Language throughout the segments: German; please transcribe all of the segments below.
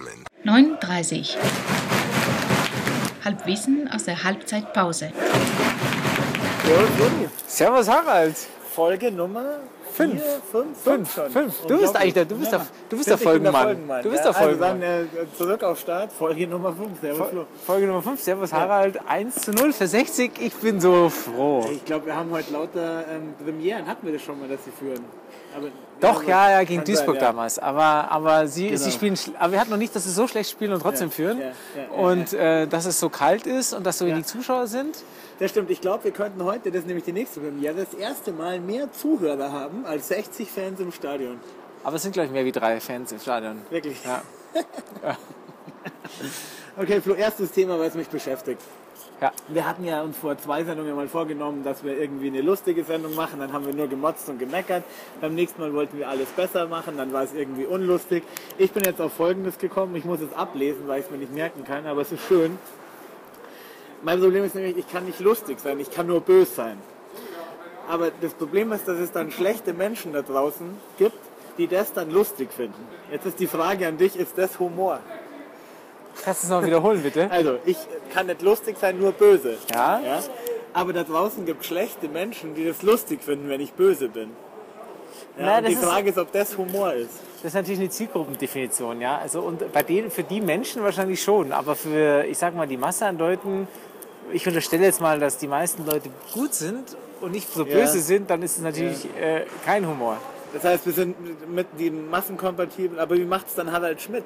zusammen. 9.30 Halbwissen aus der Halbzeitpause. Servus Harald. Folge Nummer Fünf. vier, fünf, Fünf, schon. fünf. Du bist eigentlich der, du bist der, du bist der Ich bin Folgenmann. Du bist der ja, also Folgenmann. dann äh, zurück auf Start, Folge Nummer 5. Servus Flo. Folge Nummer 5, Servus Harald, 1 zu 0 für 60. Ich bin so froh. Ich glaube, wir haben heute lauter ähm, Premieren. Hatten wir das schon mal, dass sie führen? Aber, Doch, ja, ja, gegen Duisburg sein, ja. damals. Aber, aber sie, Genau. sie spielen, aber wir hatten noch nicht, dass sie so schlecht spielen und trotzdem Ja, führen. ja, und Äh, dass es so kalt ist und dass so wenig Zuschauer sind. Das stimmt. Ich glaube, wir könnten heute, das ist nämlich die nächste Premiere, das erste Mal mehr Zuhörer haben als 60 Fans im Stadion. Aber es sind, glaube ich, mehr wie drei Fans im Stadion. Wirklich. Ja. Okay, Flo, erstes Thema, was mich beschäftigt. Ja. Wir hatten ja uns vor zwei Sendungen mal vorgenommen, dass wir irgendwie eine lustige Sendung machen. Dann haben wir nur gemotzt und gemeckert. Beim nächsten Mal wollten wir alles besser machen. Dann war es irgendwie unlustig. Ich bin jetzt auf Folgendes gekommen. Ich muss es ablesen, weil ich es mir nicht merken kann. Aber es ist schön. Mein Problem ist nämlich, ich kann nicht lustig sein. Ich kann nur böse sein. Aber das Problem ist, dass es dann schlechte Menschen da draußen gibt, die das dann lustig finden. Jetzt ist die Frage an dich, ist das Humor? Kannst du es noch wiederholen, bitte? Also, ich kann nicht lustig sein, nur böse. Ja? Ja? Aber da draußen gibt es schlechte Menschen, die das lustig finden, wenn ich böse bin. Ja, Na, die ist- Frage ist, ob das Humor ist. Das ist natürlich eine Zielgruppendefinition, ja. Also und bei denen, für die Menschen wahrscheinlich schon, aber für, ich sag mal, die Masse an Leuten, ich unterstelle jetzt mal, dass die meisten Leute gut sind und nicht so Ja. böse sind, dann ist es natürlich äh, kein Humor. Das heißt, wir sind mit den Massen kompatibel. Aber wie macht es dann Harald Schmidt?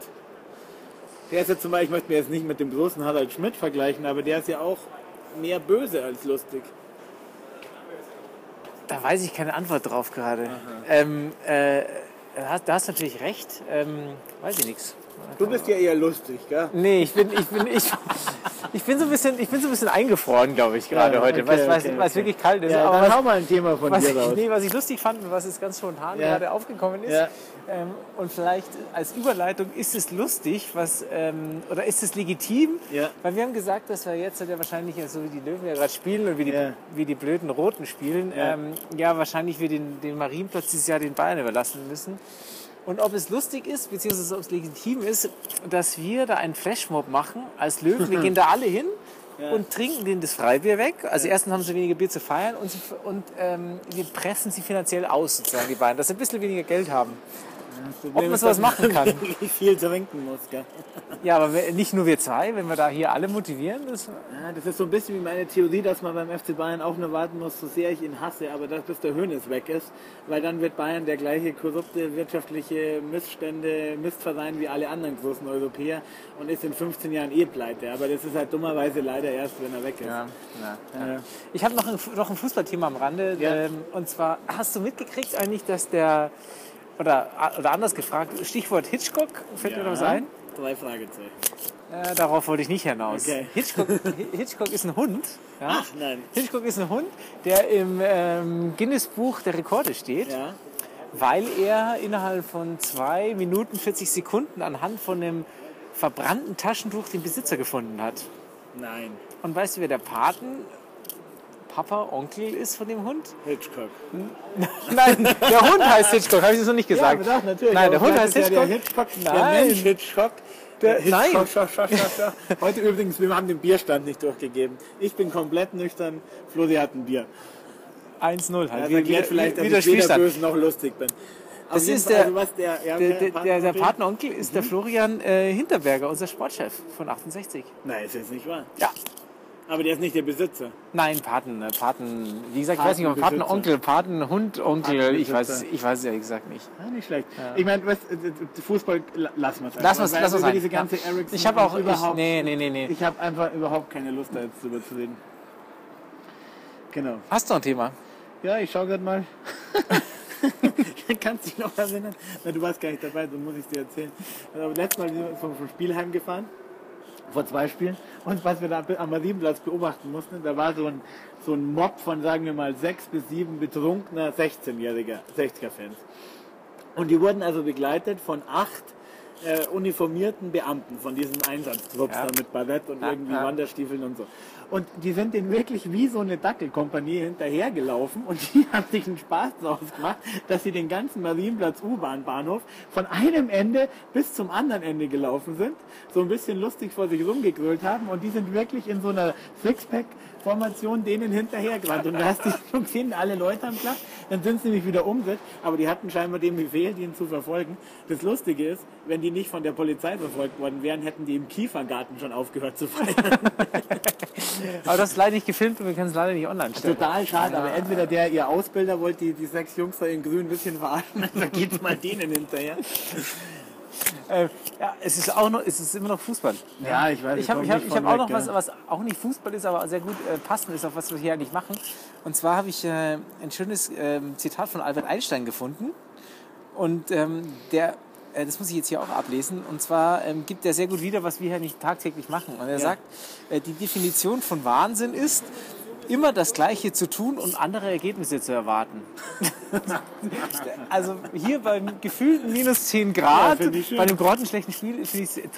Der ist ja zum Beispiel, ich möchte mir jetzt nicht mit dem großen Harald Schmidt vergleichen, aber der ist ja auch mehr böse als lustig. Da weiß ich keine Antwort drauf gerade. Ähm, äh, da hast- da hast du natürlich recht. Ähm, weiß ich nichts. Du bist ja eher lustig, gell? Nee, ich bin, ich bin, ich, ich bin so ein bisschen, ich bin so ein bisschen eingefroren, glaube ich, gerade Ja, heute, okay, weil es okay, okay. wirklich kalt ist. Ja, Aber dann was- hau mal ein Thema von dir ich, raus. nee, was ich lustig fand und was jetzt ganz spontan Ja. gerade aufgekommen ist. Ja. Ähm, und vielleicht als Überleitung ist es lustig, was ähm, oder ist es legitim? Ja. Weil wir haben gesagt, dass wir jetzt ja wahrscheinlich so wie die Löwen ja gerade spielen und wie die, wie die blöden Roten spielen, Ja. ähm, ja wahrscheinlich wir den, den Marienplatz dieses Jahr den Bayern überlassen müssen. Und ob es lustig ist, beziehungsweise ob es legitim ist, dass wir da einen Flashmob machen als Löwen. Wir gehen da alle hin und trinken denen das Freibier weg. Also erstens haben sie weniger Bier zu feiern und, sie, und ähm, wir pressen sie finanziell aus, sozusagen die beiden, dass sie ein bisschen weniger Geld haben. Ob man sowas machen kann. Wie viel trinken muss, gell? Ja, aber nicht nur wir zwei, wenn wir da hier alle motivieren. Das, Ja, das ist so ein bisschen wie meine Theorie, dass man beim FC Bayern auch nur warten muss, so sehr ich ihn hasse, aber dass bis der Hönes weg ist, weil dann wird Bayern der gleiche korrupte wirtschaftliche Missstände, Mistverein wie alle anderen großen Europäer und ist in 15 Jahren eh pleite. Aber das ist halt dummerweise leider erst, wenn er weg ist. ja, ja. Ja. Ich habe noch ein, noch ein Fußballthema am Rande. Ähm, und zwar, hast du mitgekriegt eigentlich, dass der, oder, oder anders gefragt, Stichwort Hitchcock, fällt mir noch was ein? Drei Fragezeichen. Äh, darauf wollte ich nicht hinaus. Okay. Hitchcock, Hitchcock ist ein Hund. Ja? Ach nein. Hitchcock ist ein Hund, der im ähm, Guinness-Buch der Rekorde steht, Ja. weil er innerhalb von 2 Minuten 40 Sekunden anhand von einem verbrannten Taschentuch den Besitzer gefunden hat. Nein. Und weißt du, wer der Paten, Papa, Onkel ist von dem Hund? Hitchcock. Nein, der Hund heißt Hitchcock, habe ich das noch nicht gesagt. aber doch, natürlich. Nein, der Hund heißt ja Hitchcock. Der, Hitchcock, der Nein. Mensch Hitchcock. Der- nein. Hitchcock, scha. Heute übrigens, wir haben den Bierstand nicht durchgegeben. Ich bin komplett nüchtern. Flori hat ein Bier. 1-0 halt. Das Wie- erklärt wie- vielleicht, dass wie der ich weder böse noch lustig bin. Auf Das ist Fall, der- also der, ja, Der, der, der, der Patenonkel? Patenonkel ist der Florian äh, Hinterberger, unser Sportchef von 68. Nein, ist jetzt nicht wahr. Ja. Aber der ist nicht der Besitzer. Nein, Paten, äh, Paten, wie gesagt, ich weiß nicht, ob. Patenonkel, Patenhund-Onkel, ich weiß, ich weiß es ehrlich gesagt nicht. Ja, nicht schlecht. Ich meine, was, äh, Fußball, la- lassen wir es Lass uns, Weil lass uns diese ganze Ja. Ericsson Ich habe auch, ich, überhaupt, nee, nee, nee, nee. ich habe einfach überhaupt keine Lust, da jetzt drüber zu reden. Genau. Hast du ein Thema? Ja, ich schau grad mal. Kannst du dich noch erinnern? Na, du warst gar nicht dabei, so muss ich dir erzählen. Aber letztes Mal sind wir vom, vom Spielheim gefahren, vor zwei Spielen. Und was wir da am Marienplatz beobachten mussten, da war so ein, so ein Mob von, sagen wir mal, sechs bis sieben betrunkener 16-jähriger, 60er-Fans. Und die wurden also begleitet von acht äh, uniformierten Beamten von diesen Einsatztrupps Ja. da mit Ballett und Ja, irgendwie ja. Wanderstiefeln und so. Und die sind denen wirklich wie so eine Dackelkompanie hinterhergelaufen und die haben sich einen Spaß draus gemacht, dass sie den ganzen Marienplatz U-Bahn-Bahnhof von einem Ende bis zum anderen Ende gelaufen sind, so ein bisschen lustig vor sich rumgegrölt haben und die sind wirklich in so einer Sixpack-Formation denen hinterhergerannt. Und da hast du schon gesehen, alle Leute haben Platz, dann sind sie nämlich wieder um, aber die hatten scheinbar den Befehl, ihn zu verfolgen. Das Lustige ist, wenn die nicht von der Polizei verfolgt worden wären, hätten die im Kiefergarten schon aufgehört zu feiern. Aber das ist leider nicht gefilmt und wir können es leider nicht online stellen. Total schade, aber entweder der, ihr Ausbilder, wollte die, die sechs Jungs da in grün ein bisschen verarschen, dann geht's mal denen hinterher. Äh, ja, es ist auch noch, es ist immer noch Fußball. Ja, ich weiß. Ich habe hab, hab auch noch was, was auch nicht Fußball ist, aber sehr gut äh, passend ist, auf was wir hier eigentlich machen. Und zwar habe ich äh, ein schönes ähm, Zitat von Albert Einstein gefunden. Und ähm, der, äh, das muss ich jetzt hier auch ablesen. Und zwar ähm, gibt er sehr gut wieder, was wir hier nicht tagtäglich machen. Und er sagt, äh, die Definition von Wahnsinn ist, immer das Gleiche zu tun und andere Ergebnisse zu erwarten. also hier beim gefühlten minus 10 Grad, schön. bei einem grottenschlechten Spiel,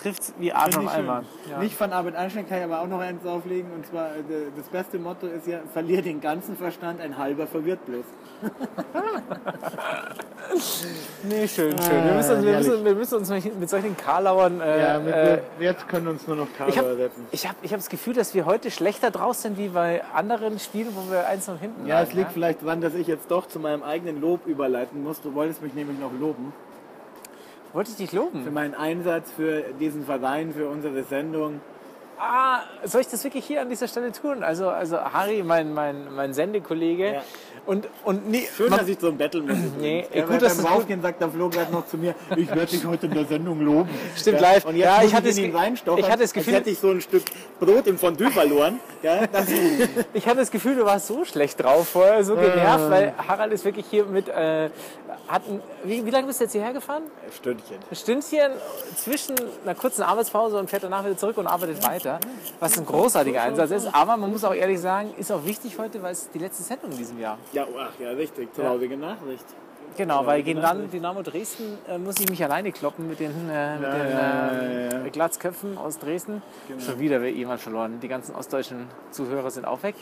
trifft es wie Arsch auf einmal. Ja. Nicht von Albert Einstein kann ich aber auch noch eins auflegen. Und zwar, äh, das beste Motto ist ja, verlier den ganzen Verstand, ein halber verwirrt bloß. Nee, schön, schön. Wir müssen, uns- wir herrlich. müssen, wir müssen uns mit solchen Karlauern. Äh, Ja, mit, äh, jetzt können uns nur noch Karlauer habe retten. ich hab, ich hab das Gefühl, dass wir heute schlechter draus sind wie bei anderen Spielen, wo wir eins noch hinten Ja, es lagen, liegt vielleicht daran, dass ich jetzt doch zu meinem eigenen Lob überleiten muss. Du wolltest mich nämlich noch loben. Wollte ich dich Für loben? meinen Einsatz für diesen Verein, für unsere Sendung. Ah, soll ich das wirklich hier an dieser Stelle tun? Also, also Harry, mein, mein, mein Sendekollege. Ja. Und, und nee, Schön, man- dass ich so ein Battle muss. Nee, ja, gut, dass beim Rausgehen sagt der Flo gerade noch zu mir, ich werde dich heute in der Sendung loben. Stimmt, ja, live. Und jetzt Ja, ich hatte reinstochern, ich hatte das Gefühl- als hätte ich so ein Stück Brot im Fondue verloren. Ja, Ich hatte das Gefühl, du warst so schlecht drauf vorher, so genervt, weil Harald ist wirklich hier mit. Äh, hat ein, wie, wie lange bist du jetzt hierher gefahren? Stündchen. Ein Stündchen zwischen einer kurzen Arbeitspause und fährt danach wieder zurück und arbeitet weiter. Was ein großartiger Einsatz ist. Aber man muss auch ehrlich sagen, ist auch wichtig heute, weil es die letzte Sendung in diesem Jahr. Ja, ach ja, richtig. Traurige Nachricht. Genau, weil gegen genau. Ran- Dynamo Dresden äh, muss ich mich alleine kloppen mit den, äh, mit den ja, äh, ja, ja. Glatzköpfen aus Dresden. Schon wieder wird jemand verloren. Die ganzen ostdeutschen Zuhörer sind auch weg.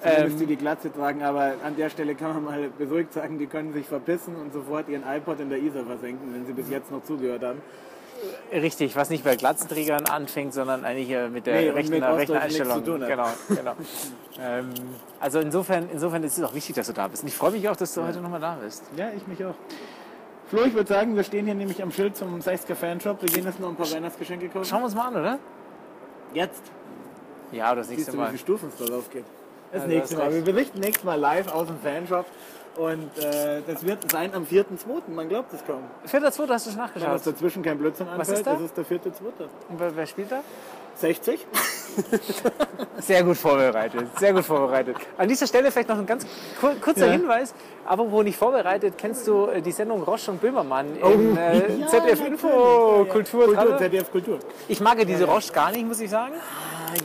Zumindest die Ähm, die Glatze tragen, aber an der Stelle kann man mal beruhigt sagen, die können sich verpissen und sofort ihren iPod in der Isar versenken, wenn sie bis jetzt noch zugehört haben. Richtig, was nicht bei Glatzenträgern anfängt, sondern eigentlich mit der Nee, rechten, mit rechten Einstellung. zu tun hat. Genau, genau. ähm, also insofern, insofern ist es auch wichtig, dass du da bist. Und ich freue mich auch, dass du heute nochmal da bist. Ja, ich mich auch. Flo, ich würde sagen, wir stehen hier nämlich am Schild zum 60er Fanshop. Wir gehen jetzt noch ein paar Weihnachtsgeschenke kaufen. Schauen wir uns mal an, oder? Jetzt Ja, das siehst nächste du, wie Mal. viele Stufen es darauf gibt. Das Ja, du nächste hast Mal. Wir berichten nächstes Mal live aus dem Fanshop. Und äh, das wird sein am 4.2. Man glaubt es kaum. Vierter, zweiter hast du schon Wenn uns nachgeschaut. dazwischen kein Blödsinn Was anfällt, ist da? das ist der 4.2. Und wer, wer spielt da? 60? Sehr gut vorbereitet, sehr gut vorbereitet. An dieser Stelle vielleicht noch ein ganz kur kurzer Ja. Hinweis. Aber wo nicht vorbereitet, kennst du äh, die Sendung Roche und Böhmermann Oh, in äh, ja, ZDF. Info Ja, ja. Kultur. Kultur, ZDF Kultur. ich mag ja diese Roche gar nicht, muss ich sagen.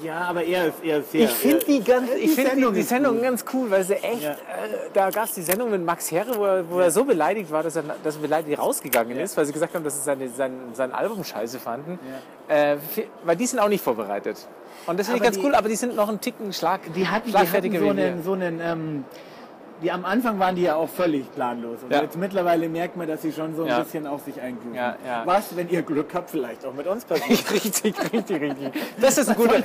Ja, aber er ist, er ist sehr... Ich finde die, ganz, ich find die, die ist Sendung ganz cool, weil sie echt, Ja. äh, da gab es die Sendung mit Max Herre, wo er, wo er so beleidigt war, dass er, dass er beleidigt rausgegangen ist, weil sie gesagt haben, dass sie seine, sein, sein Album scheiße fanden. Äh, weil die sind auch nicht vorbereitet. Und das finde ich ganz die- cool, aber die sind noch einen Ticken Schlag, Die hatten, die hatten so einen, so einen ähm, die am Anfang waren die ja auch völlig planlos. Und ja. jetzt mittlerweile merkt man, dass sie schon so ein ja. bisschen auf sich eingrooven. Ja, Was, wenn ihr Glück habt, vielleicht auch mit uns passiert. richtig, richtig, richtig. Das ist ein guter,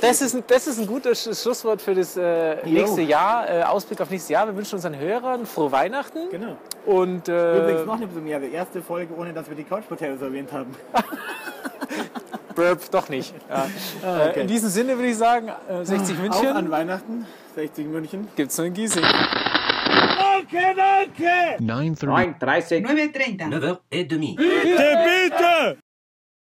das ist ein, das ist ein gutes Schlusswort für das äh, nächste Jahr, äh, Ausblick auf nächstes Jahr. Wir wünschen unseren Hörern frohe Weihnachten. Genau. Und, äh, Übrigens noch eine so erste Folge, ohne dass wir die Couch Potatoes erwähnt haben. Burp, doch nicht. Ja. Ah, äh, okay. In diesem Sinne würde ich sagen, äh, 60 ah, München. Auch an Weihnachten, 60 München. Gibt's nur in Gießen. 9.30. 9.30. 9h30.